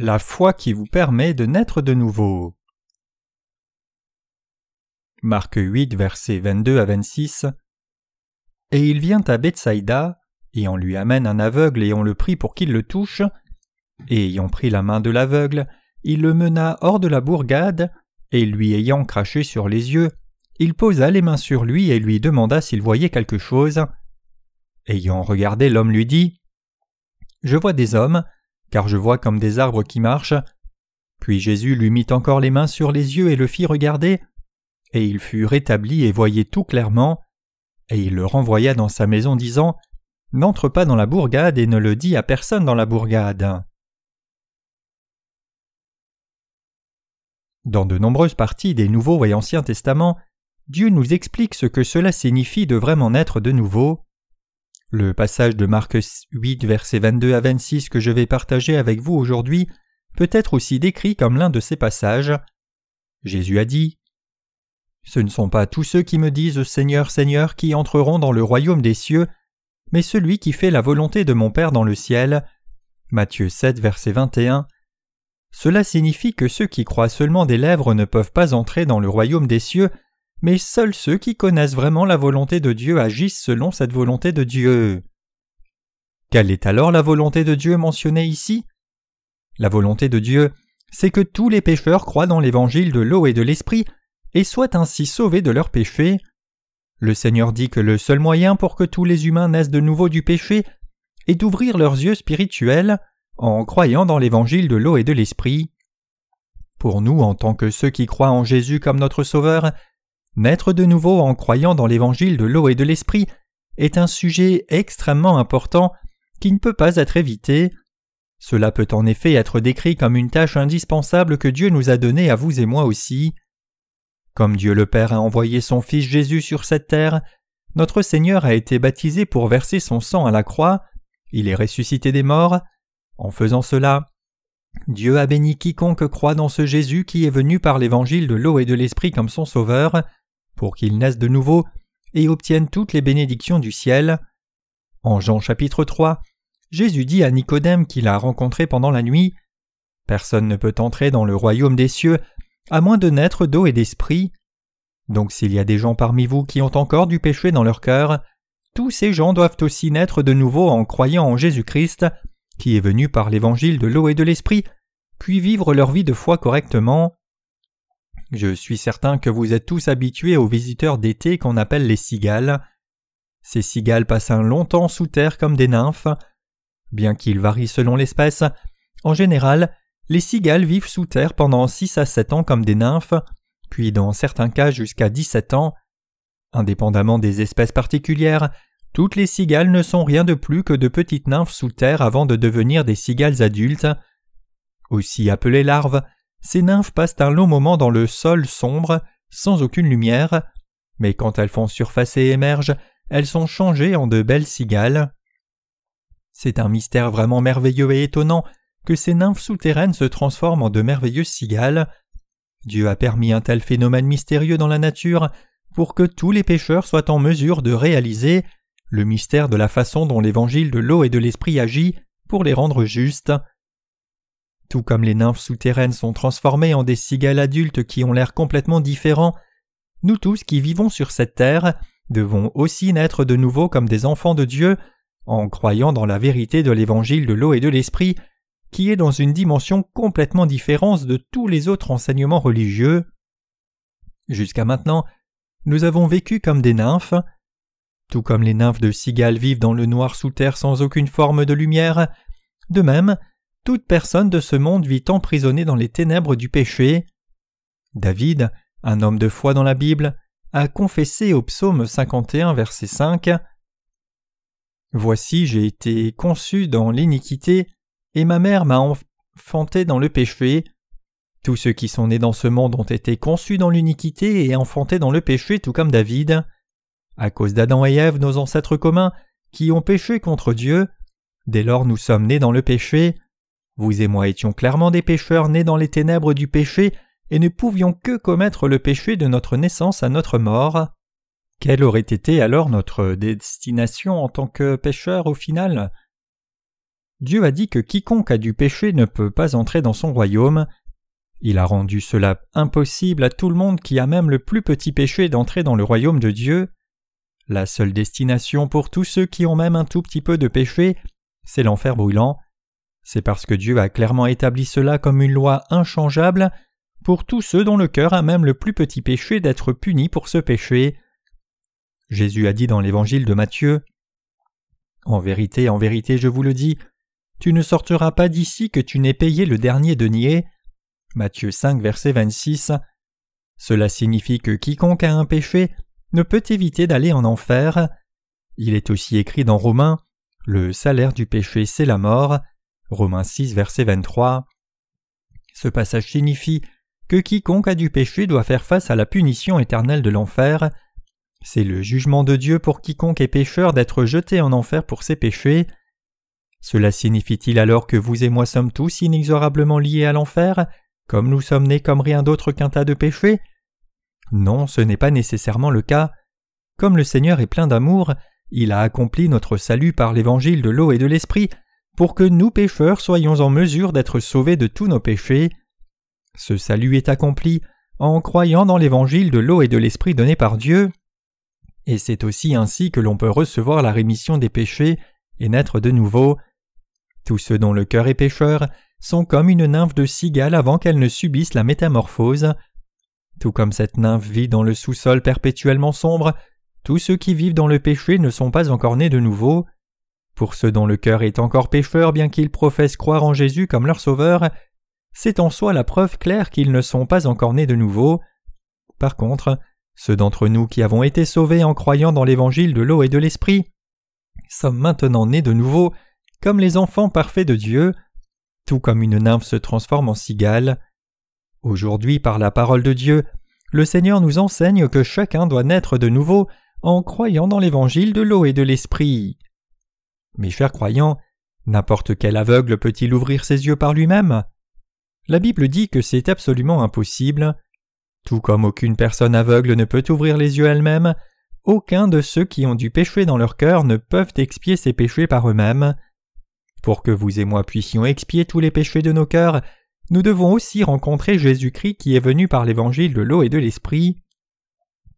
La foi qui vous permet de naître de nouveau. Marc 8, versets 22 à 26. Et il vient à Bethsaïda, et on lui amène un aveugle et on le prie pour qu'il le touche. Et ayant pris la main de l'aveugle, il le mena hors de la bourgade, et lui ayant craché sur les yeux, il posa les mains sur lui et lui demanda s'il voyait quelque chose. Ayant regardé, l'homme lui dit Je vois des hommes, car je vois comme des arbres qui marchent. Puis Jésus lui mit encore les mains sur les yeux et le fit regarder, et il fut rétabli et voyait tout clairement, et il le renvoya dans sa maison disant N'entre pas dans la bourgade et ne le dis à personne dans la bourgade. Dans de nombreuses parties des Nouveaux et Anciens Testaments, Dieu nous explique ce que cela signifie de vraiment naître de nouveau. Le passage de Marc 8, versets 22 à 26 que je vais partager avec vous aujourd'hui peut être aussi décrit comme l'un de ces passages. Jésus a dit Ce ne sont pas tous ceux qui me disent Seigneur, Seigneur qui entreront dans le royaume des cieux, mais celui qui fait la volonté de mon Père dans le ciel. Matthieu 7, verset 21. Cela signifie que ceux qui croient seulement des lèvres ne peuvent pas entrer dans le royaume des cieux, mais seuls ceux qui connaissent vraiment la volonté de Dieu agissent selon cette volonté de Dieu. Quelle est alors la volonté de Dieu mentionnée ici? La volonté de Dieu, c'est que tous les pécheurs croient dans l'évangile de l'eau et de l'esprit et soient ainsi sauvés de leurs péchés. Le Seigneur dit que le seul moyen pour que tous les humains naissent de nouveau du péché est d'ouvrir leurs yeux spirituels en croyant dans l'évangile de l'eau et de l'esprit. Pour nous, en tant que ceux qui croient en Jésus comme notre Sauveur, naître de nouveau en croyant dans l'évangile de l'eau et de l'esprit est un sujet extrêmement important qui ne peut pas être évité. Cela peut en effet être décrit comme une tâche indispensable que Dieu nous a donnée à vous et moi aussi. Comme Dieu le Père a envoyé son Fils Jésus sur cette terre, notre Seigneur a été baptisé pour verser son sang à la croix, il est ressuscité des morts. En faisant cela, Dieu a béni quiconque croit dans ce Jésus qui est venu par l'évangile de l'eau et de l'esprit comme son Sauveur, pour qu'il naisse de nouveau et obtienne toutes les bénédictions du ciel. En Jean chapitre 3, Jésus dit à Nicodème qu'il a rencontré pendant la nuit Personne ne peut entrer dans le royaume des cieux à moins de naître d'eau et d'esprit. Donc s'il y a des gens parmi vous qui ont encore du péché dans leur cœur, tous ces gens doivent aussi naître de nouveau en croyant en Jésus-Christ, qui est venu par l'évangile de l'eau et de l'esprit, puis vivre leur vie de foi correctement. Je suis certain que vous êtes tous habitués aux visiteurs d'été qu'on appelle les cigales. Ces cigales passent un long temps sous terre comme des nymphes. Bien qu'ils varient selon l'espèce, en général, les cigales vivent sous terre pendant six à sept ans comme des nymphes, puis dans certains cas jusqu'à dix-sept ans. Indépendamment des espèces particulières, toutes les cigales ne sont rien de plus que de petites nymphes sous terre avant de devenir des cigales adultes. Aussi appelées larves, ces nymphes passent un long moment dans le sol sombre, sans aucune lumière, mais quand elles font surface et émergent, elles sont changées en de belles cigales. C'est un mystère vraiment merveilleux et étonnant que ces nymphes souterraines se transforment en de merveilleuses cigales. Dieu a permis un tel phénomène mystérieux dans la nature pour que tous les pécheurs soient en mesure de réaliser le mystère de la façon dont l'évangile de l'eau et de l'esprit agit pour les rendre justes. Tout comme les nymphes souterraines sont transformées en des cigales adultes qui ont l'air complètement différents, nous tous qui vivons sur cette terre devons aussi naître de nouveau comme des enfants de Dieu en croyant dans la vérité de l'évangile de l'eau et de l'esprit qui est dans une dimension complètement différente de tous les autres enseignements religieux. Jusqu'à maintenant, nous avons vécu comme des nymphes. Tout comme les nymphes de cigales vivent dans le noir sous terre sans aucune forme de lumière, de même, toute personne de ce monde vit emprisonnée dans les ténèbres du péché. David, un homme de foi dans la Bible, a confessé au psaume 51, verset 5 Voici, j'ai été conçu dans l'iniquité, et ma mère m'a enfanté dans le péché. Tous ceux qui sont nés dans ce monde ont été conçus dans l'iniquité et enfantés dans le péché, tout comme David. À cause d'Adam et Ève, nos ancêtres communs, qui ont péché contre Dieu, dès lors nous sommes nés dans le péché. Vous et moi étions clairement des pécheurs nés dans les ténèbres du péché et ne pouvions que commettre le péché de notre naissance à notre mort. Quelle aurait été alors notre destination en tant que pécheurs au final? Dieu a dit que quiconque a du péché ne peut pas entrer dans son royaume. Il a rendu cela impossible à tout le monde qui a même le plus petit péché d'entrer dans le royaume de Dieu. La seule destination pour tous ceux qui ont même un tout petit peu de péché, c'est l'enfer brûlant. C'est parce que Dieu a clairement établi cela comme une loi inchangeable pour tous ceux dont le cœur a même le plus petit péché d'être puni pour ce péché. Jésus a dit dans l'évangile de Matthieu En vérité, en vérité, je vous le dis, tu ne sortiras pas d'ici que tu n'aies payé le dernier denier. Matthieu 5, verset 26. Cela signifie que quiconque a un péché ne peut éviter d'aller en enfer. Il est aussi écrit dans Romains Le salaire du péché, c'est la mort. Romains 6, verset 23. Ce passage signifie que quiconque a du péché doit faire face à la punition éternelle de l'enfer. C'est le jugement de Dieu pour quiconque est pécheur d'être jeté en enfer pour ses péchés. Cela signifie-t-il alors que vous et moi sommes tous inexorablement liés à l'enfer, comme nous sommes nés comme rien d'autre qu'un tas de péchés? Non, ce n'est pas nécessairement le cas. Comme le Seigneur est plein d'amour, il a accompli notre salut par l'évangile de l'eau et de l'esprit, pour que nous pécheurs soyons en mesure d'être sauvés de tous nos péchés. Ce salut est accompli en croyant dans l'évangile de l'eau et de l'esprit donné par Dieu, et c'est aussi ainsi que l'on peut recevoir la rémission des péchés et naître de nouveau. Tous ceux dont le cœur est pécheur sont comme une nymphe de cigale avant qu'elle ne subisse la métamorphose. Tout comme cette nymphe vit dans le sous-sol perpétuellement sombre, tous ceux qui vivent dans le péché ne sont pas encore nés de nouveau. Pour ceux dont le cœur est encore pécheur bien qu'ils professent croire en Jésus comme leur sauveur, c'est en soi la preuve claire qu'ils ne sont pas encore nés de nouveau. Par contre, ceux d'entre nous qui avons été sauvés en croyant dans l'évangile de l'eau et de l'esprit sommes maintenant nés de nouveau comme les enfants parfaits de Dieu, tout comme une nymphe se transforme en cigale. Aujourd'hui, par la parole de Dieu, le Seigneur nous enseigne que chacun doit naître de nouveau en croyant dans l'évangile de l'eau et de l'esprit. Mes chers croyants, n'importe quel aveugle peut-il ouvrir ses yeux par lui-même? La Bible dit que c'est absolument impossible. Tout comme aucune personne aveugle ne peut ouvrir les yeux elle-même, aucun de ceux qui ont du péché dans leur cœur ne peuvent expier ses péchés par eux-mêmes. Pour que vous et moi puissions expier tous les péchés de nos cœurs, nous devons aussi rencontrer Jésus-Christ qui est venu par l'évangile de l'eau et de l'esprit.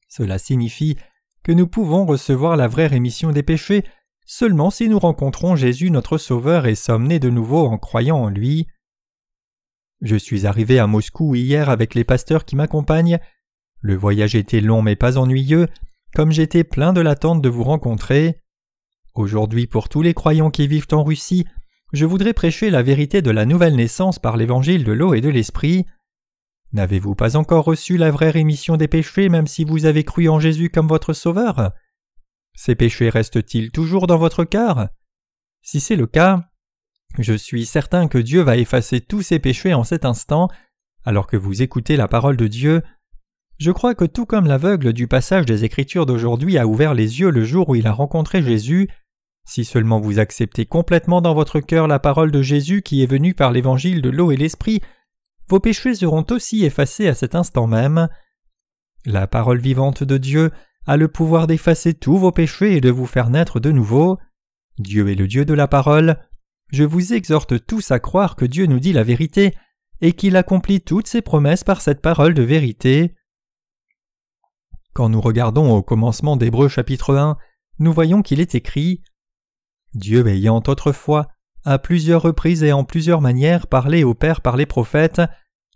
Cela signifie que nous pouvons recevoir la vraie rémission des péchés seulement si nous rencontrons Jésus notre Sauveur et sommes nés de nouveau en croyant en lui. Je suis arrivé à Moscou hier avec les pasteurs qui m'accompagnent. Le voyage était long mais pas ennuyeux, comme j'étais plein de l'attente de vous rencontrer. Aujourd'hui, pour tous les croyants qui vivent en Russie, je voudrais prêcher la vérité de la nouvelle naissance par l'évangile de l'eau et de l'esprit. N'avez-vous pas encore reçu la vraie rémission des péchés même si vous avez cru en Jésus comme votre Sauveur? Ces péchés restent-ils toujours dans votre cœur? Si c'est le cas, je suis certain que Dieu va effacer tous ces péchés en cet instant, alors que vous écoutez la parole de Dieu. Je crois que tout comme l'aveugle du passage des Écritures d'aujourd'hui a ouvert les yeux le jour où il a rencontré Jésus, si seulement vous acceptez complètement dans votre cœur la parole de Jésus qui est venue par l'évangile de l'eau et l'esprit, vos péchés seront aussi effacés à cet instant même. La parole vivante de Dieu a le pouvoir d'effacer tous vos péchés et de vous faire naître de nouveau. Dieu est le Dieu de la parole. Je vous exhorte tous à croire que Dieu nous dit la vérité et qu'il accomplit toutes ses promesses par cette parole de vérité. Quand nous regardons au commencement d'Hébreu chapitre 1, nous voyons qu'il est écrit Dieu ayant autrefois, à plusieurs reprises et en plusieurs manières parlé au Père par les prophètes,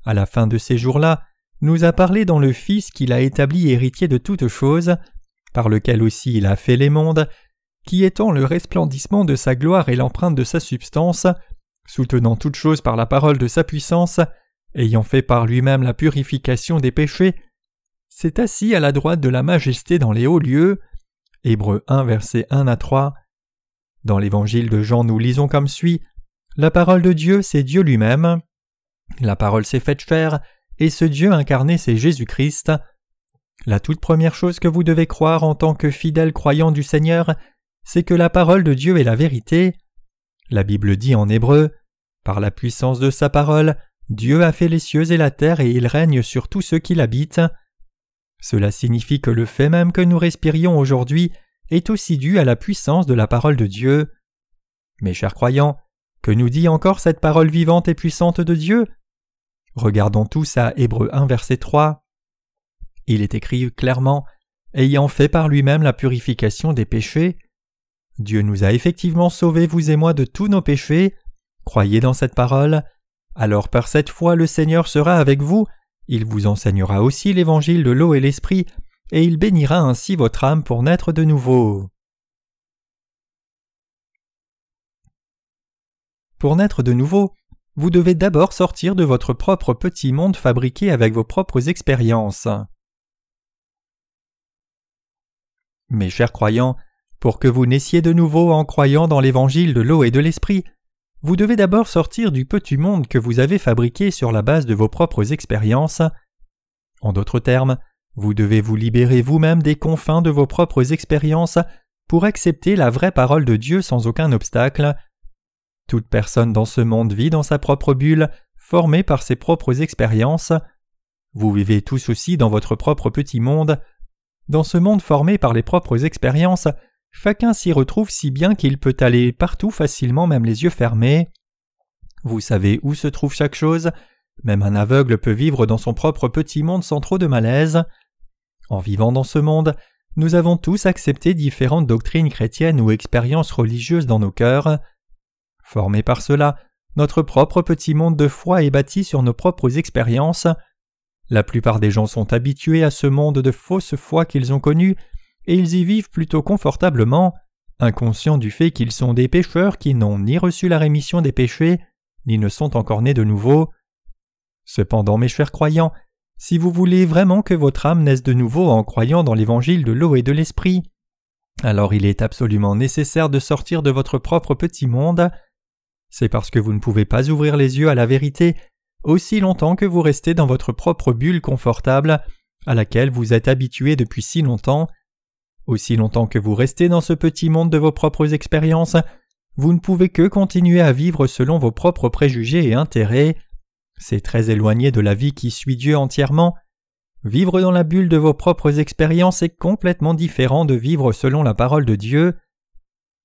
à la fin de ces jours-là, nous a parlé dans le Fils qu'il a établi héritier de toutes choses, par lequel aussi il a fait les mondes, qui étant le resplendissement de sa gloire et l'empreinte de sa substance, soutenant toutes choses par la parole de sa puissance, ayant fait par lui-même la purification des péchés, s'est assis à la droite de la majesté dans les hauts lieux. Hébreux 1 verset 1 à 3. Dans l'évangile de Jean, nous lisons comme suit La parole de Dieu, c'est Dieu lui-même. La parole s'est faite chair, et ce Dieu incarné, c'est Jésus-Christ. La toute première chose que vous devez croire en tant que fidèle croyant du Seigneur, c'est que la parole de Dieu est la vérité. La Bible dit en hébreu Par la puissance de sa parole, Dieu a fait les cieux et la terre et il règne sur tous ceux qui l'habitent. Cela signifie que le fait même que nous respirions aujourd'hui est aussi dû à la puissance de la parole de Dieu. Mes chers croyants, Que nous dit encore cette parole vivante et puissante de Dieu? Regardons tous à Hébreu 1 verset 3. Il est écrit clairement ayant fait par lui-même la purification des péchés. Dieu nous a effectivement sauvés, vous et moi, de tous nos péchés. Croyez dans cette parole. Alors par cette foi le Seigneur sera avec vous, il vous enseignera aussi l'évangile de l'eau et l'esprit, et il bénira ainsi votre âme pour naître de nouveau. Pour naître de nouveau, vous devez d'abord sortir de votre propre petit monde fabriqué avec vos propres expériences. Mes chers croyants, pour que vous naissiez de nouveau en croyant dans l'évangile de l'eau et de l'esprit, vous devez d'abord sortir du petit monde que vous avez fabriqué sur la base de vos propres expériences. En d'autres termes, vous devez vous libérer vous-même des confins de vos propres expériences pour accepter la vraie parole de Dieu sans aucun obstacle. Toute personne dans ce monde vit dans sa propre bulle, formée par ses propres expériences. Vous vivez tous aussi dans votre propre petit monde. Dans ce monde formé par les propres expériences, chacun s'y retrouve si bien qu'il peut aller partout facilement même les yeux fermés. Vous savez où se trouve chaque chose, même un aveugle peut vivre dans son propre petit monde sans trop de malaise. En vivant dans ce monde, nous avons tous accepté différentes doctrines chrétiennes ou expériences religieuses dans nos cœurs. Formé par cela, notre propre petit monde de foi est bâti sur nos propres expériences. La plupart des gens sont habitués à ce monde de fausse foi qu'ils ont connu, et ils y vivent plutôt confortablement, inconscients du fait qu'ils sont des pécheurs qui n'ont ni reçu la rémission des péchés, ni ne sont encore nés de nouveau. Cependant, mes chers croyants, si vous voulez vraiment que votre âme naisse de nouveau en croyant dans l'évangile de l'eau et de l'esprit, alors il est absolument nécessaire de sortir de votre propre petit monde. C'est parce que vous ne pouvez pas ouvrir les yeux à la vérité aussi longtemps que vous restez dans votre propre bulle confortable à laquelle vous êtes habitué depuis si longtemps. Aussi longtemps que vous restez dans ce petit monde de vos propres expériences, vous ne pouvez que continuer à vivre selon vos propres préjugés et intérêts. C'est très éloigné de la vie qui suit Dieu entièrement. Vivre dans la bulle de vos propres expériences est complètement différent de vivre selon la parole de Dieu.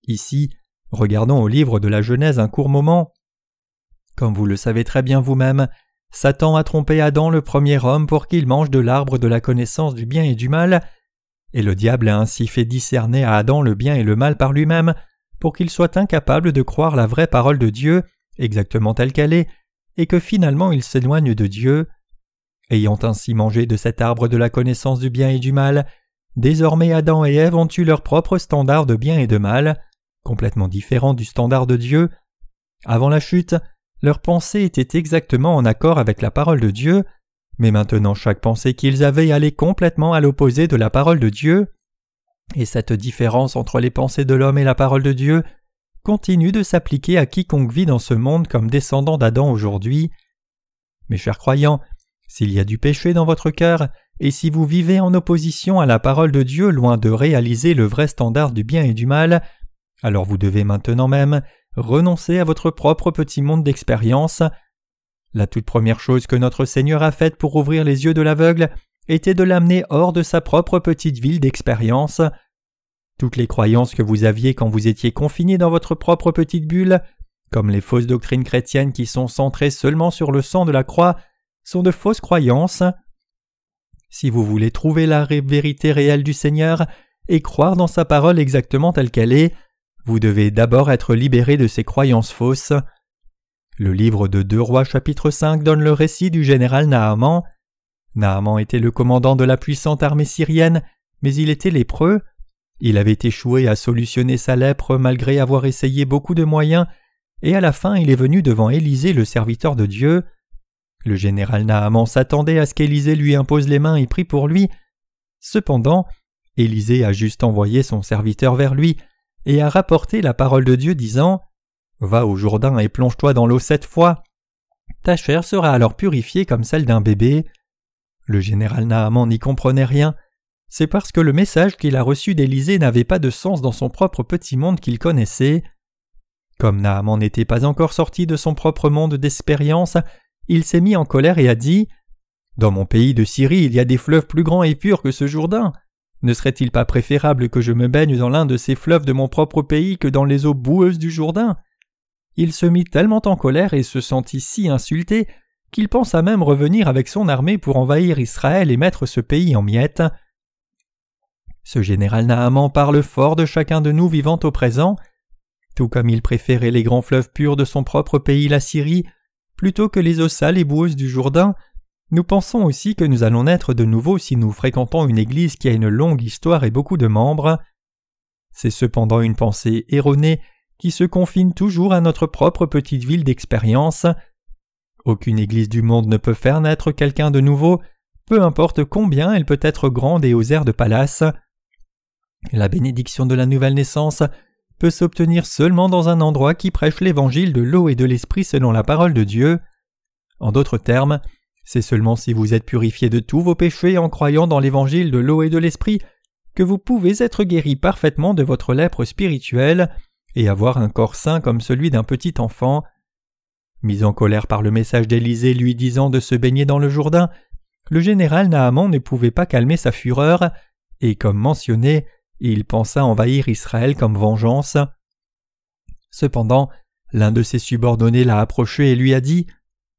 Ici, regardons au livre de la Genèse un court moment. Comme vous le savez très bien vous-même, Satan a trompé Adam le premier homme pour qu'il mange de l'arbre de la connaissance du bien et du mal, et le diable a ainsi fait discerner à Adam le bien et le mal par lui-même, pour qu'il soit incapable de croire la vraie parole de Dieu, exactement telle qu'elle est, et que finalement il s'éloigne de Dieu. Ayant ainsi mangé de cet arbre de la connaissance du bien et du mal, désormais Adam et Ève ont eu leur propre standard de bien et de mal, complètement différent du standard de Dieu. Avant la chute, leurs pensées étaient exactement en accord avec la parole de Dieu, mais maintenant chaque pensée qu'ils avaient allait complètement à l'opposé de la parole de Dieu, et cette différence entre les pensées de l'homme et la parole de Dieu continue de s'appliquer à quiconque vit dans ce monde comme descendant d'Adam aujourd'hui. Mes chers croyants, s'il y a du péché dans votre cœur, et si vous vivez en opposition à la parole de Dieu loin de réaliser le vrai standard du bien et du mal, alors vous devez maintenant même renoncer à votre propre petit monde d'expérience. La toute première chose que notre Seigneur a faite pour ouvrir les yeux de l'aveugle était de l'amener hors de sa propre petite ville d'expérience. Toutes les croyances que vous aviez quand vous étiez confiné dans votre propre petite bulle, comme les fausses doctrines chrétiennes qui sont centrées seulement sur le sang de la croix, sont de fausses croyances. Si vous voulez trouver la vérité réelle du Seigneur et croire dans sa parole exactement telle qu'elle est, vous devez d'abord être libéré de ces croyances fausses. Le livre de Deux Rois chapitre 5 donne le récit du général Naaman. Naaman était le commandant de la puissante armée syrienne, mais il était lépreux. Il avait échoué à solutionner sa lèpre malgré avoir essayé beaucoup de moyens, et à la fin il est venu devant Élisée le serviteur de Dieu. Le général Naaman s'attendait à ce qu'Élisée lui impose les mains et prie pour lui. Cependant, Élisée a juste envoyé son serviteur vers lui et a rapporté la parole de Dieu disant Va au Jourdain et plonge-toi dans l'eau sept fois. Ta chair sera alors purifiée comme celle d'un bébé. Le général Naaman n'y comprenait rien. C'est parce que le message qu'il a reçu d'Élysée n'avait pas de sens dans son propre petit monde qu'il connaissait. Comme Naaman n'était pas encore sorti de son propre monde d'expérience, il s'est mis en colère et a dit Dans mon pays de Syrie, il y a des fleuves plus grands et purs que ce Jourdain. Ne serait-il pas préférable que je me baigne dans l'un de ces fleuves de mon propre pays que dans les eaux boueuses du Jourdain? Il se mit tellement en colère et se sentit si insulté qu'il pensa même revenir avec son armée pour envahir Israël et mettre ce pays en miettes. Ce général Naaman parle fort de chacun de nous vivant au présent, tout comme il préférait les grands fleuves purs de son propre pays, la Syrie, plutôt que les eaux sales et boueuses du Jourdain, nous pensons aussi que nous allons naître de nouveau si nous fréquentons une Église qui a une longue histoire et beaucoup de membres. C'est cependant une pensée erronée qui se confine toujours à notre propre petite ville d'expérience. Aucune Église du monde ne peut faire naître quelqu'un de nouveau, peu importe combien elle peut être grande et aux airs de palace. La bénédiction de la nouvelle naissance peut s'obtenir seulement dans un endroit qui prêche l'évangile de l'eau et de l'esprit selon la parole de Dieu. En d'autres termes, c'est seulement si vous êtes purifié de tous vos péchés en croyant dans l'évangile de l'eau et de l'esprit que vous pouvez être guéri parfaitement de votre lèpre spirituelle et avoir un corps sain comme celui d'un petit enfant. Mis en colère par le message d'Élisée lui disant de se baigner dans le Jourdain, le général Naaman ne pouvait pas calmer sa fureur, et comme mentionné, il pensa envahir Israël comme vengeance. Cependant, l'un de ses subordonnés l'a approché et lui a dit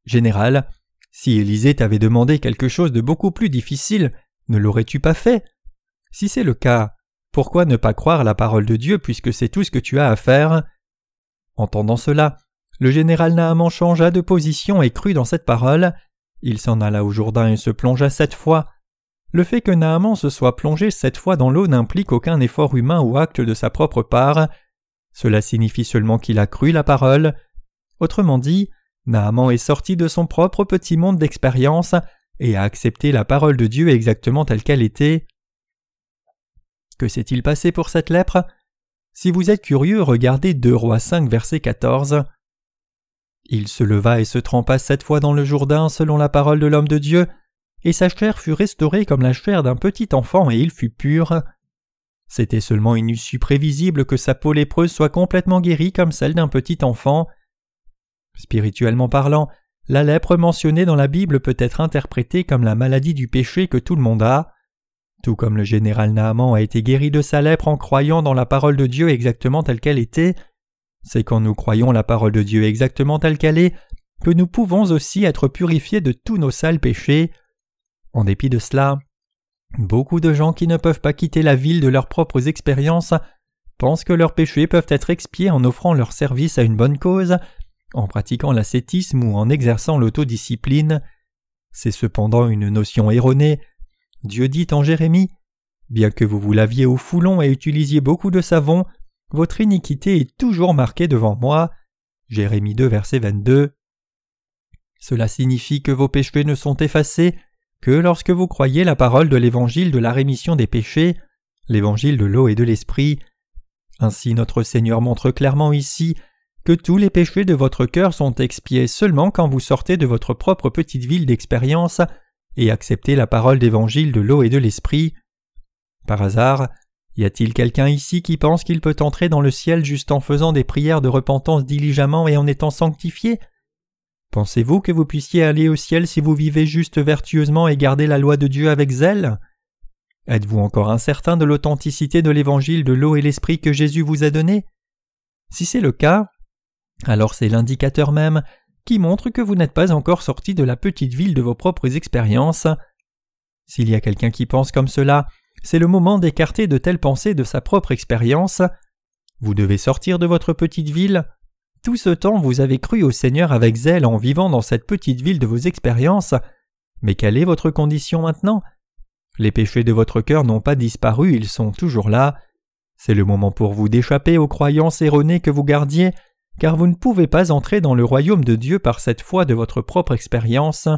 Général, si Élisée t'avait demandé quelque chose de beaucoup plus difficile, ne l'aurais-tu pas fait? Si c'est le cas, pourquoi ne pas croire la parole de Dieu puisque c'est tout ce que tu as à faire? Entendant cela, le général Naaman changea de position et crut dans cette parole. Il s'en alla au Jourdain et se plongea sept fois. Le fait que Naaman se soit plongé sept fois dans l'eau n'implique aucun effort humain ou acte de sa propre part. Cela signifie seulement qu'il a cru la parole. Autrement dit, Naaman est sorti de son propre petit monde d'expérience et a accepté la parole de Dieu exactement telle qu'elle était. Que s'est-il passé pour cette lèpre? Si vous êtes curieux, regardez 2 Rois 5 verset 14. Il se leva et se trempa sept fois dans le Jourdain selon la parole de l'homme de Dieu, et sa chair fut restaurée comme la chair d'un petit enfant et il fut pur. C'était seulement une issue prévisible que sa peau lépreuse soit complètement guérie comme celle d'un petit enfant. Spirituellement parlant, la lèpre mentionnée dans la Bible peut être interprétée comme la maladie du péché que tout le monde a. Tout comme le général Naaman a été guéri de sa lèpre en croyant dans la parole de Dieu exactement telle qu'elle était, c'est quand nous croyons la parole de Dieu exactement telle qu'elle est que nous pouvons aussi être purifiés de tous nos sales péchés. En dépit de cela, beaucoup de gens qui ne peuvent pas quitter la ville de leurs propres expériences pensent que leurs péchés peuvent être expiés en offrant leur service à une bonne cause en pratiquant l'ascétisme ou en exerçant l'autodiscipline. C'est cependant une notion erronée. Dieu dit en Jérémie Bien que vous vous laviez au foulon et utilisiez beaucoup de savon, votre iniquité est toujours marquée devant moi. Jérémie 2, verset 22. Cela signifie que vos péchés ne sont effacés que lorsque vous croyez la parole de l'évangile de la rémission des péchés, l'évangile de l'eau et de l'esprit. Ainsi notre Seigneur montre clairement ici que tous les péchés de votre cœur sont expiés seulement quand vous sortez de votre propre petite ville d'expérience et acceptez la parole d'évangile de l'eau et de l'esprit. Par hasard, y a-t-il quelqu'un ici qui pense qu'il peut entrer dans le ciel juste en faisant des prières de repentance diligemment et en étant sanctifié? Pensez-vous que vous puissiez aller au ciel si vous vivez juste vertueusement et gardez la loi de Dieu avec zèle? Êtes-vous encore incertain de l'authenticité de l'évangile de l'eau et l'esprit que Jésus vous a donné? Si c'est le cas, alors c'est l'indicateur même qui montre que vous n'êtes pas encore sorti de la petite ville de vos propres expériences. S'il y a quelqu'un qui pense comme cela, c'est le moment d'écarter de telles pensées de sa propre expérience. Vous devez sortir de votre petite ville. Tout ce temps vous avez cru au Seigneur avec zèle en vivant dans cette petite ville de vos expériences. Mais quelle est votre condition maintenant? Les péchés de votre cœur n'ont pas disparu, ils sont toujours là. C'est le moment pour vous d'échapper aux croyances erronées que vous gardiez car vous ne pouvez pas entrer dans le royaume de Dieu par cette foi de votre propre expérience.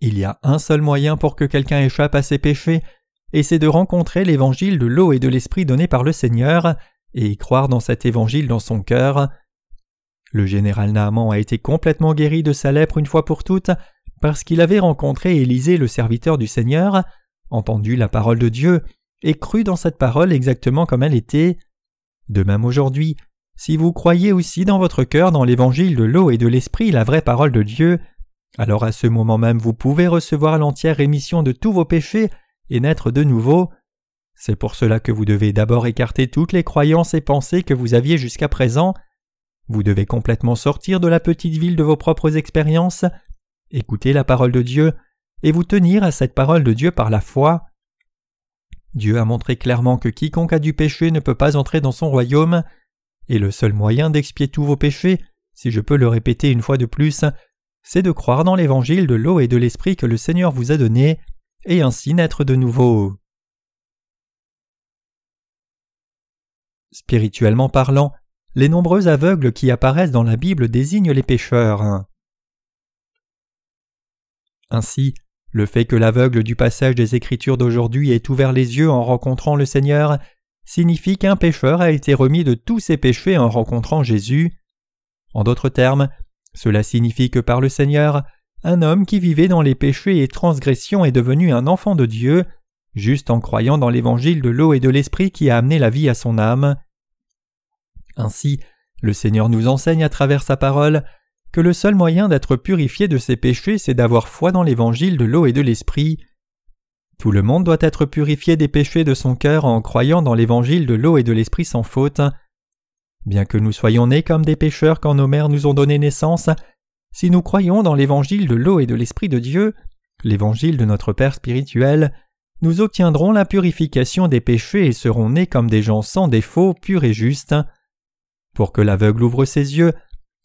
Il y a un seul moyen pour que quelqu'un échappe à ses péchés, et c'est de rencontrer l'évangile de l'eau et de l'esprit donné par le Seigneur, et croire dans cet évangile dans son cœur. Le général Naaman a été complètement guéri de sa lèpre une fois pour toutes, parce qu'il avait rencontré Élisée le serviteur du Seigneur, entendu la parole de Dieu, et cru dans cette parole exactement comme elle était. De même aujourd'hui, si vous croyez aussi dans votre cœur dans l'évangile de l'eau et de l'esprit, la vraie parole de Dieu, alors à ce moment même vous pouvez recevoir l'entière rémission de tous vos péchés et naître de nouveau. C'est pour cela que vous devez d'abord écarter toutes les croyances et pensées que vous aviez jusqu'à présent. Vous devez complètement sortir de la petite ville de vos propres expériences, écouter la parole de Dieu, et vous tenir à cette parole de Dieu par la foi. Dieu a montré clairement que quiconque a du péché ne peut pas entrer dans son royaume, et le seul moyen d'expier tous vos péchés, si je peux le répéter une fois de plus, c'est de croire dans l'évangile de l'eau et de l'esprit que le Seigneur vous a donné, et ainsi naître de nouveau. Spirituellement parlant, les nombreux aveugles qui apparaissent dans la Bible désignent les pécheurs. Ainsi, le fait que l'aveugle du passage des Écritures d'aujourd'hui ait ouvert les yeux en rencontrant le Seigneur signifie qu'un pécheur a été remis de tous ses péchés en rencontrant Jésus. En d'autres termes, cela signifie que par le Seigneur, un homme qui vivait dans les péchés et transgressions est devenu un enfant de Dieu, juste en croyant dans l'évangile de l'eau et de l'esprit qui a amené la vie à son âme. Ainsi, le Seigneur nous enseigne à travers sa parole que le seul moyen d'être purifié de ses péchés, c'est d'avoir foi dans l'évangile de l'eau et de l'esprit. Tout le monde doit être purifié des péchés de son cœur en croyant dans l'évangile de l'eau et de l'esprit sans faute. Bien que nous soyons nés comme des pécheurs quand nos mères nous ont donné naissance, si nous croyons dans l'évangile de l'eau et de l'esprit de Dieu, l'évangile de notre Père spirituel, nous obtiendrons la purification des péchés et serons nés comme des gens sans défaut, purs et justes. Pour que l'aveugle ouvre ses yeux,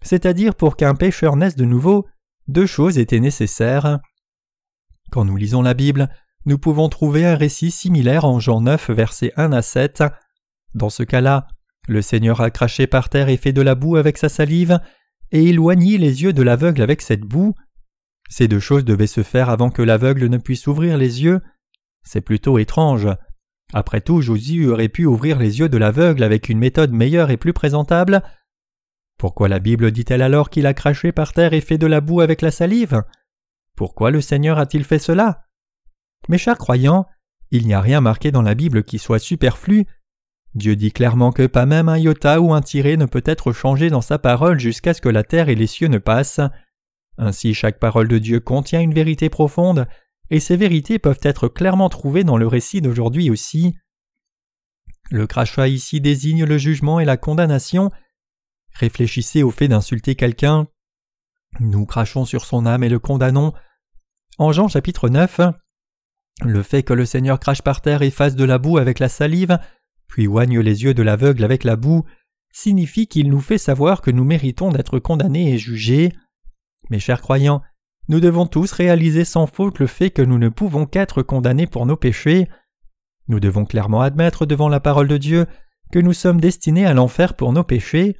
c'est-à-dire pour qu'un pécheur naisse de nouveau, deux choses étaient nécessaires. Quand nous lisons la Bible, nous pouvons trouver un récit similaire en Jean 9, versets 1 à 7. Dans ce cas-là, le Seigneur a craché par terre et fait de la boue avec sa salive, et éloigné les yeux de l'aveugle avec cette boue. Ces deux choses devaient se faire avant que l'aveugle ne puisse ouvrir les yeux. C'est plutôt étrange. Après tout, Josué aurait pu ouvrir les yeux de l'aveugle avec une méthode meilleure et plus présentable. Pourquoi la Bible dit-elle alors qu'il a craché par terre et fait de la boue avec la salive? Pourquoi le Seigneur a-t-il fait cela? Mes chers croyants, il n'y a rien marqué dans la Bible qui soit superflu. Dieu dit clairement que pas même un iota ou un tiré ne peut être changé dans sa parole jusqu'à ce que la terre et les cieux ne passent. Ainsi chaque parole de Dieu contient une vérité profonde, et ces vérités peuvent être clairement trouvées dans le récit d'aujourd'hui aussi. Le crachat ici désigne le jugement et la condamnation. Réfléchissez au fait d'insulter quelqu'un. Nous crachons sur son âme et le condamnons. En Jean chapitre 9, le fait que le Seigneur crache par terre et fasse de la boue avec la salive, puis oigne les yeux de l'aveugle avec la boue, signifie qu'il nous fait savoir que nous méritons d'être condamnés et jugés. Mes chers croyants, nous devons tous réaliser sans faute le fait que nous ne pouvons qu'être condamnés pour nos péchés. Nous devons clairement admettre devant la parole de Dieu que nous sommes destinés à l'enfer pour nos péchés.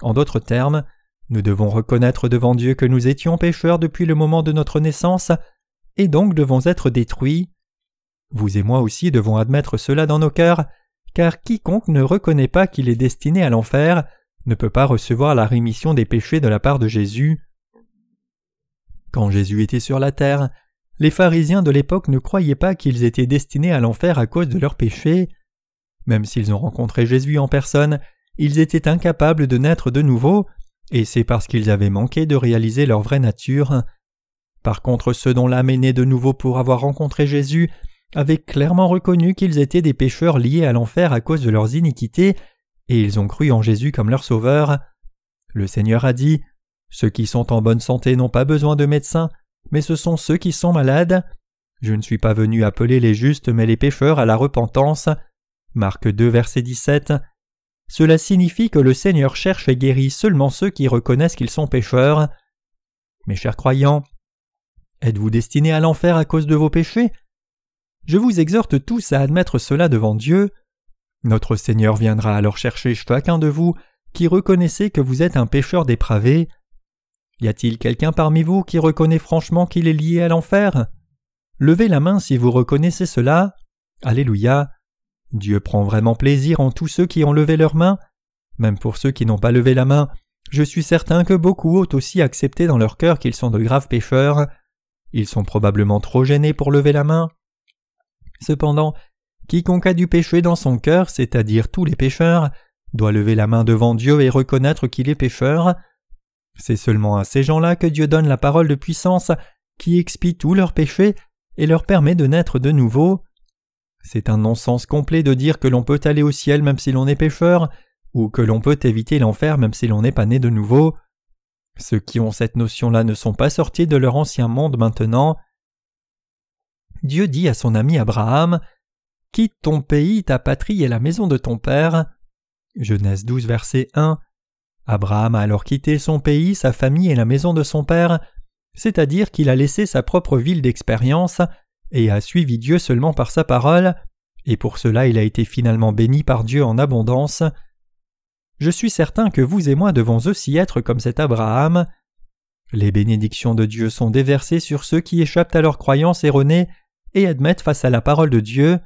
En d'autres termes, nous devons reconnaître devant Dieu que nous étions pécheurs depuis le moment de notre naissance, et donc devons être détruits. Vous et moi aussi devons admettre cela dans nos cœurs, car quiconque ne reconnaît pas qu'il est destiné à l'enfer ne peut pas recevoir la rémission des péchés de la part de Jésus. Quand Jésus était sur la terre, les pharisiens de l'époque ne croyaient pas qu'ils étaient destinés à l'enfer à cause de leurs péchés. Même s'ils ont rencontré Jésus en personne, ils étaient incapables de naître de nouveau, et c'est parce qu'ils avaient manqué de réaliser leur vraie nature. Par contre, ceux dont l'âme est née de nouveau pour avoir rencontré Jésus avaient clairement reconnu qu'ils étaient des pécheurs liés à l'enfer à cause de leurs iniquités, et ils ont cru en Jésus comme leur sauveur. Le Seigneur a dit ceux qui sont en bonne santé n'ont pas besoin de médecins, mais ce sont ceux qui sont malades. Je ne suis pas venu appeler les justes mais les pécheurs à la repentance. Marc 2 verset 17. Cela signifie que le Seigneur cherche et guérit seulement ceux qui reconnaissent qu'ils sont pécheurs. Mes chers croyants, êtes-vous destinés à l'enfer à cause de vos péchés? Je vous exhorte tous à admettre cela devant Dieu. Notre Seigneur viendra alors chercher chacun de vous qui reconnaissez que vous êtes un pécheur dépravé. Y a-t-il quelqu'un parmi vous qui reconnaît franchement qu'il est lié à l'enfer? Levez la main si vous reconnaissez cela. Alléluia. Dieu prend vraiment plaisir en tous ceux qui ont levé leurs mains. Même pour ceux qui n'ont pas levé la main, je suis certain que beaucoup ont aussi accepté dans leur cœur qu'ils sont de graves pécheurs. Ils sont probablement trop gênés pour lever la main. Cependant, quiconque a du péché dans son cœur, c'est-à-dire tous les pécheurs, doit lever la main devant Dieu et reconnaître qu'il est pécheur. C'est seulement à ces gens-là que Dieu donne la parole de puissance qui expie tous leurs péchés et leur permet de naître de nouveau. C'est un non-sens complet de dire que l'on peut aller au ciel même si l'on est pécheur, ou que l'on peut éviter l'enfer même si l'on n'est pas né de nouveau. Ceux qui ont cette notion-là ne sont pas sortis de leur ancien monde maintenant. Dieu dit à son ami Abraham Quitte ton pays, ta patrie et la maison de ton père. Genèse 12, verset 1. Abraham a alors quitté son pays, sa famille et la maison de son père, c'est-à-dire qu'il a laissé sa propre ville d'expérience et a suivi Dieu seulement par sa parole, et pour cela il a été finalement béni par Dieu en abondance. Je suis certain que vous et moi devons aussi être comme cet Abraham. Les bénédictions de Dieu sont déversées sur ceux qui échappent à leurs croyances erronées et admettent face à la parole de Dieu.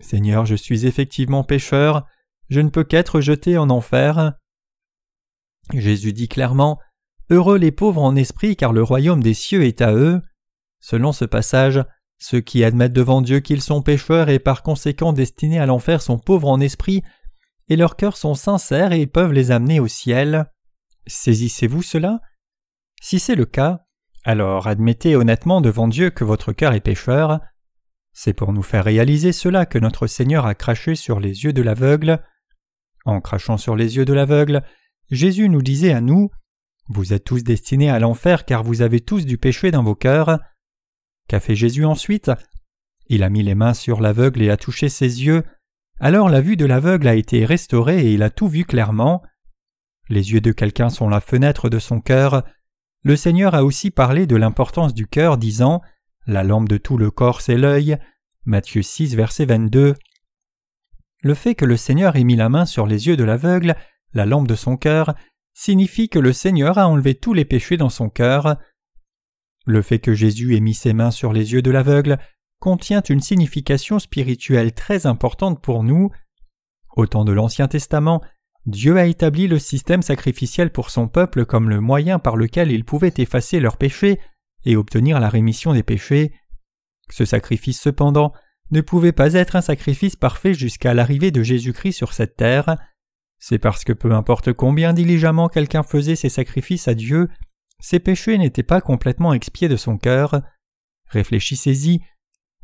Seigneur, je suis effectivement pécheur, je ne peux qu'être jeté en enfer. Jésus dit clairement Heureux les pauvres en esprit, car le royaume des cieux est à eux. Selon ce passage, ceux qui admettent devant Dieu qu'ils sont pécheurs et par conséquent destinés à l'enfer sont pauvres en esprit, et leurs cœurs sont sincères et peuvent les amener au ciel. Saisissez-vous cela? Si c'est le cas, alors admettez honnêtement devant Dieu que votre cœur est pécheur. C'est pour nous faire réaliser cela que notre Seigneur a craché sur les yeux de l'aveugle. En crachant sur les yeux de l'aveugle, Jésus nous disait à nous Vous êtes tous destinés à l'enfer car vous avez tous du péché dans vos cœurs. Qu'a fait Jésus ensuite? Il a mis les mains sur l'aveugle et a touché ses yeux. Alors la vue de l'aveugle a été restaurée et il a tout vu clairement. Les yeux de quelqu'un sont la fenêtre de son cœur. Le Seigneur a aussi parlé de l'importance du cœur, disant La lampe de tout le corps, c'est l'œil. Matthieu 6, verset 22. Le fait que le Seigneur ait mis la main sur les yeux de l'aveugle la lampe de son cœur, signifie que le Seigneur a enlevé tous les péchés dans son cœur. Le fait que Jésus ait mis ses mains sur les yeux de l'aveugle contient une signification spirituelle très importante pour nous. Au temps de l'Ancien Testament, Dieu a établi le système sacrificiel pour son peuple comme le moyen par lequel il pouvait effacer leurs péchés et obtenir la rémission des péchés. Ce sacrifice cependant ne pouvait pas être un sacrifice parfait jusqu'à l'arrivée de Jésus-Christ sur cette terre. C'est parce que peu importe combien diligemment quelqu'un faisait ses sacrifices à Dieu, ses péchés n'étaient pas complètement expiés de son cœur. Réfléchissez-y.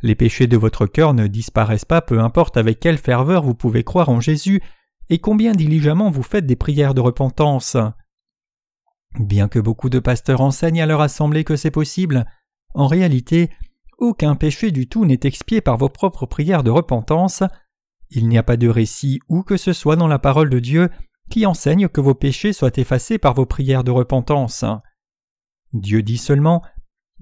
Les péchés de votre cœur ne disparaissent pas peu importe avec quelle ferveur vous pouvez croire en Jésus et combien diligemment vous faites des prières de repentance? Bien que beaucoup de pasteurs enseignent à leur assemblée que c'est possible, en réalité, aucun péché du tout n'est expié par vos propres prières de repentance, il n'y a pas de récit où que ce soit dans la parole de Dieu qui enseigne que vos péchés soient effacés par vos prières de repentance. Dieu dit seulement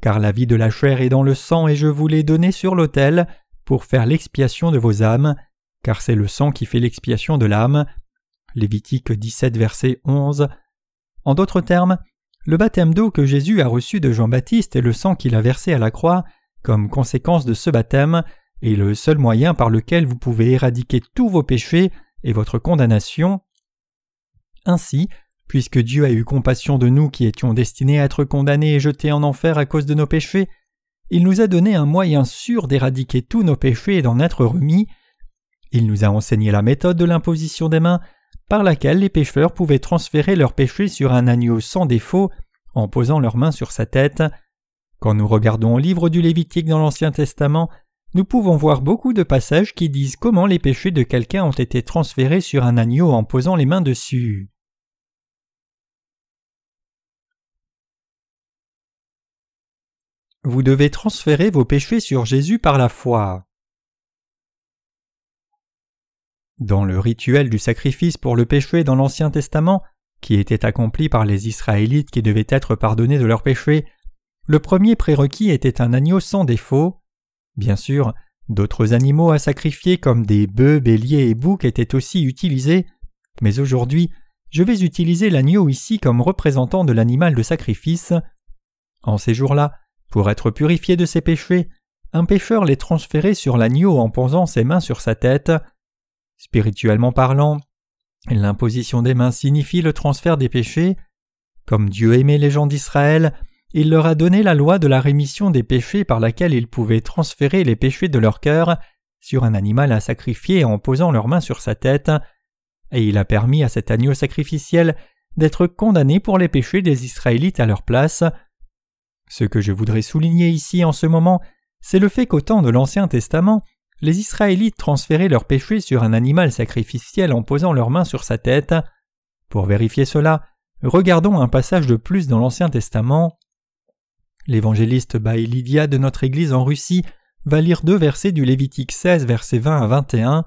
Car la vie de la chair est dans le sang et je vous l'ai donné sur l'autel pour faire l'expiation de vos âmes, car c'est le sang qui fait l'expiation de l'âme. Lévitique 17, verset 11. En d'autres termes, le baptême d'eau que Jésus a reçu de Jean-Baptiste et le sang qu'il a versé à la croix, comme conséquence de ce baptême, est le seul moyen par lequel vous pouvez éradiquer tous vos péchés et votre condamnation. Ainsi, puisque Dieu a eu compassion de nous qui étions destinés à être condamnés et jetés en enfer à cause de nos péchés, il nous a donné un moyen sûr d'éradiquer tous nos péchés et d'en être remis. Il nous a enseigné la méthode de l'imposition des mains, par laquelle les pécheurs pouvaient transférer leurs péchés sur un agneau sans défaut en posant leurs mains sur sa tête. Quand nous regardons au livre du Lévitique dans l'Ancien Testament, nous pouvons voir beaucoup de passages qui disent comment les péchés de quelqu'un ont été transférés sur un agneau en posant les mains dessus. Vous devez transférer vos péchés sur Jésus par la foi. Dans le rituel du sacrifice pour le péché dans l'Ancien Testament, qui était accompli par les Israélites qui devaient être pardonnés de leurs péchés, le premier prérequis était un agneau sans défaut. Bien sûr, d'autres animaux à sacrifier comme des bœufs, béliers et boucs étaient aussi utilisés, mais aujourd'hui je vais utiliser l'agneau ici comme représentant de l'animal de sacrifice. En ces jours-là, pour être purifié de ses péchés, un pécheur les transférait sur l'agneau en posant ses mains sur sa tête. Spirituellement parlant, l'imposition des mains signifie le transfert des péchés. Comme Dieu aimait les gens d'Israël, il leur a donné la loi de la rémission des péchés par laquelle ils pouvaient transférer les péchés de leur cœur sur un animal à sacrifier en posant leurs mains sur sa tête, et il a permis à cet agneau sacrificiel d'être condamné pour les péchés des Israélites à leur place. Ce que je voudrais souligner ici en ce moment, c'est le fait qu'au temps de l'Ancien Testament, les Israélites transféraient leurs péchés sur un animal sacrificiel en posant leurs mains sur sa tête. Pour vérifier cela, regardons un passage de plus dans l'Ancien Testament. L'évangéliste Baï Lydia de notre Église en Russie va lire deux versets du Lévitique 16, versets 20 à 21.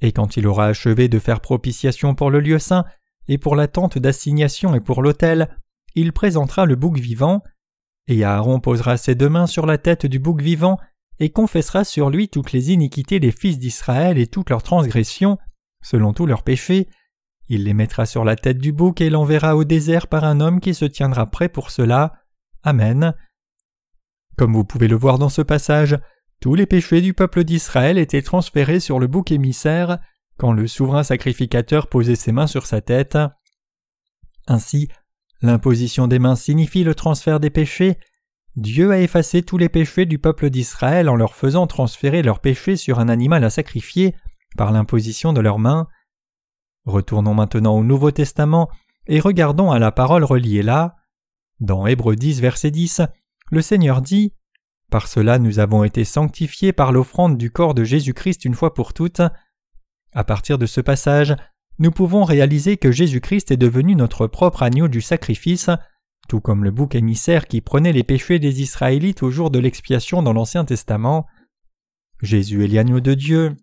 Et quand il aura achevé de faire propitiation pour le lieu saint, et pour la tente d'assignation et pour l'autel, il présentera le bouc vivant, et Aaron posera ses deux mains sur la tête du bouc vivant, et confessera sur lui toutes les iniquités des fils d'Israël et toutes leurs transgressions, selon tous leurs péchés. Il les mettra sur la tête du bouc et l'enverra au désert par un homme qui se tiendra prêt pour cela. Amen. Comme vous pouvez le voir dans ce passage, tous les péchés du peuple d'Israël étaient transférés sur le bouc émissaire quand le souverain sacrificateur posait ses mains sur sa tête. Ainsi, l'imposition des mains signifie le transfert des péchés, Dieu a effacé tous les péchés du peuple d'Israël en leur faisant transférer leurs péchés sur un animal à sacrifier par l'imposition de leurs mains. Retournons maintenant au Nouveau Testament et regardons à la parole reliée là. Dans Hébreux 10, verset 10, le Seigneur dit Par cela nous avons été sanctifiés par l'offrande du corps de Jésus-Christ une fois pour toutes. À partir de ce passage, nous pouvons réaliser que Jésus-Christ est devenu notre propre agneau du sacrifice tout comme le bouc émissaire qui prenait les péchés des Israélites au jour de l'expiation dans l'Ancien Testament. Jésus est l'agneau de Dieu,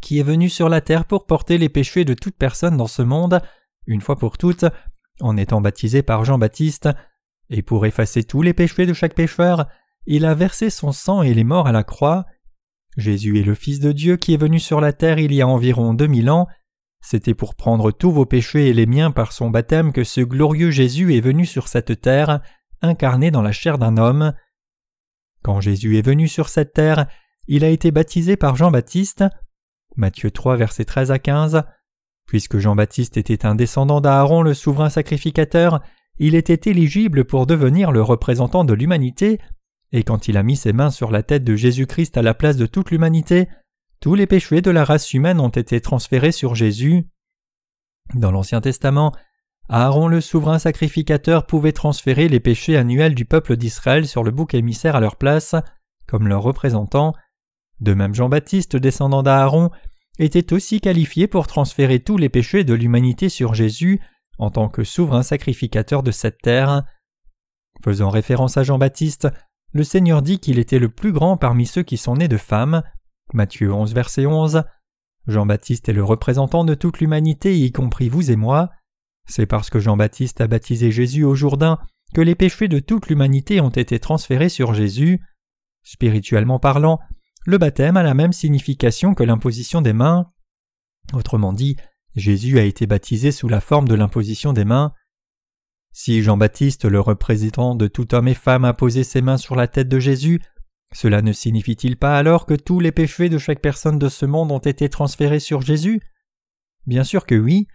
qui est venu sur la terre pour porter les péchés de toute personne dans ce monde, une fois pour toutes, en étant baptisé par Jean-Baptiste, et pour effacer tous les péchés de chaque pécheur, il a versé son sang et il est mort à la croix. Jésus est le Fils de Dieu qui est venu sur la terre il y a environ deux mille ans, c'était pour prendre tous vos péchés et les miens par son baptême que ce glorieux Jésus est venu sur cette terre, incarné dans la chair d'un homme. Quand Jésus est venu sur cette terre, il a été baptisé par Jean-Baptiste. Matthieu 3, versets 13 à 15. Puisque Jean-Baptiste était un descendant d'Aaron, le souverain sacrificateur, il était éligible pour devenir le représentant de l'humanité, et quand il a mis ses mains sur la tête de Jésus-Christ à la place de toute l'humanité, tous les péchés de la race humaine ont été transférés sur Jésus. Dans l'Ancien Testament, Aaron le souverain sacrificateur pouvait transférer les péchés annuels du peuple d'Israël sur le bouc émissaire à leur place, comme leur représentant. De même Jean-Baptiste, descendant d'Aaron, était aussi qualifié pour transférer tous les péchés de l'humanité sur Jésus en tant que souverain sacrificateur de cette terre. Faisant référence à Jean-Baptiste, le Seigneur dit qu'il était le plus grand parmi ceux qui sont nés de femmes. Matthieu 11, verset 11. Jean-Baptiste est le représentant de toute l'humanité, y compris vous et moi. C'est parce que Jean-Baptiste a baptisé Jésus au Jourdain que les péchés de toute l'humanité ont été transférés sur Jésus. Spirituellement parlant, le baptême a la même signification que l'imposition des mains. Autrement dit, Jésus a été baptisé sous la forme de l'imposition des mains. Si Jean-Baptiste, le représentant de tout homme et femme, a posé ses mains sur la tête de Jésus, cela ne signifie-t-il pas alors que tous les péchés de chaque personne de ce monde ont été transférés sur Jésus? Bien sûr que oui.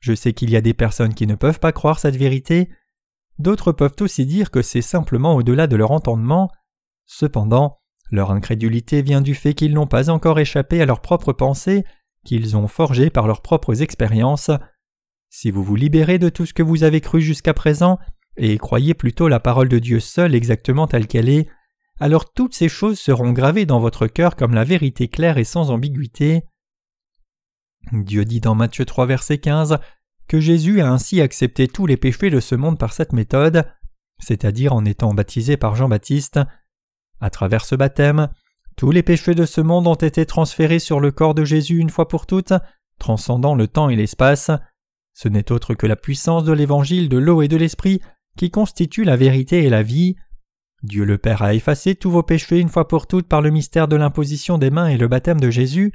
Je sais qu'il y a des personnes qui ne peuvent pas croire cette vérité. D'autres peuvent aussi dire que c'est simplement au-delà de leur entendement. Cependant, leur incrédulité vient du fait qu'ils n'ont pas encore échappé à leurs propres pensées, qu'ils ont forgées par leurs propres expériences. Si vous vous libérez de tout ce que vous avez cru jusqu'à présent, et croyez plutôt la parole de Dieu seule exactement telle qu'elle est, alors toutes ces choses seront gravées dans votre cœur comme la vérité claire et sans ambiguïté. Dieu dit dans Matthieu 3 verset 15 que Jésus a ainsi accepté tous les péchés de ce monde par cette méthode, c'est-à-dire en étant baptisé par Jean-Baptiste. À travers ce baptême, tous les péchés de ce monde ont été transférés sur le corps de Jésus une fois pour toutes, transcendant le temps et l'espace. Ce n'est autre que la puissance de l'évangile de l'eau et de l'esprit qui constitue la vérité et la vie. Dieu le Père a effacé tous vos péchés une fois pour toutes par le mystère de l'imposition des mains et le baptême de Jésus.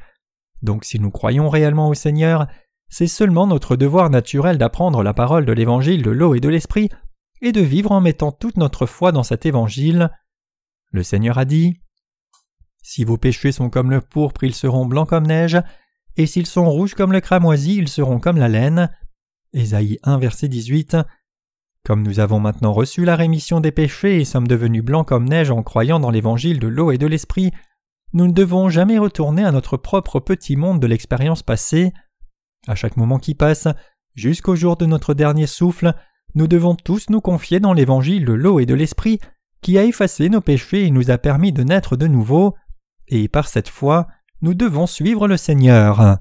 Donc si nous croyons réellement au Seigneur, c'est seulement notre devoir naturel d'apprendre la parole de l'évangile de l'eau et de l'esprit et de vivre en mettant toute notre foi dans cet évangile. Le Seigneur a dit Si vos péchés sont comme le pourpre, ils seront blancs comme neige, et s'ils sont rouges comme le cramoisi, ils seront comme la laine. Ésaïe 1 verset 18 comme nous avons maintenant reçu la rémission des péchés et sommes devenus blancs comme neige en croyant dans l'évangile de l'eau et de l'esprit, nous ne devons jamais retourner à notre propre petit monde de l'expérience passée. À chaque moment qui passe, jusqu'au jour de notre dernier souffle, nous devons tous nous confier dans l'évangile de l'eau et de l'esprit qui a effacé nos péchés et nous a permis de naître de nouveau. et par cette foi, nous devons suivre le Seigneur.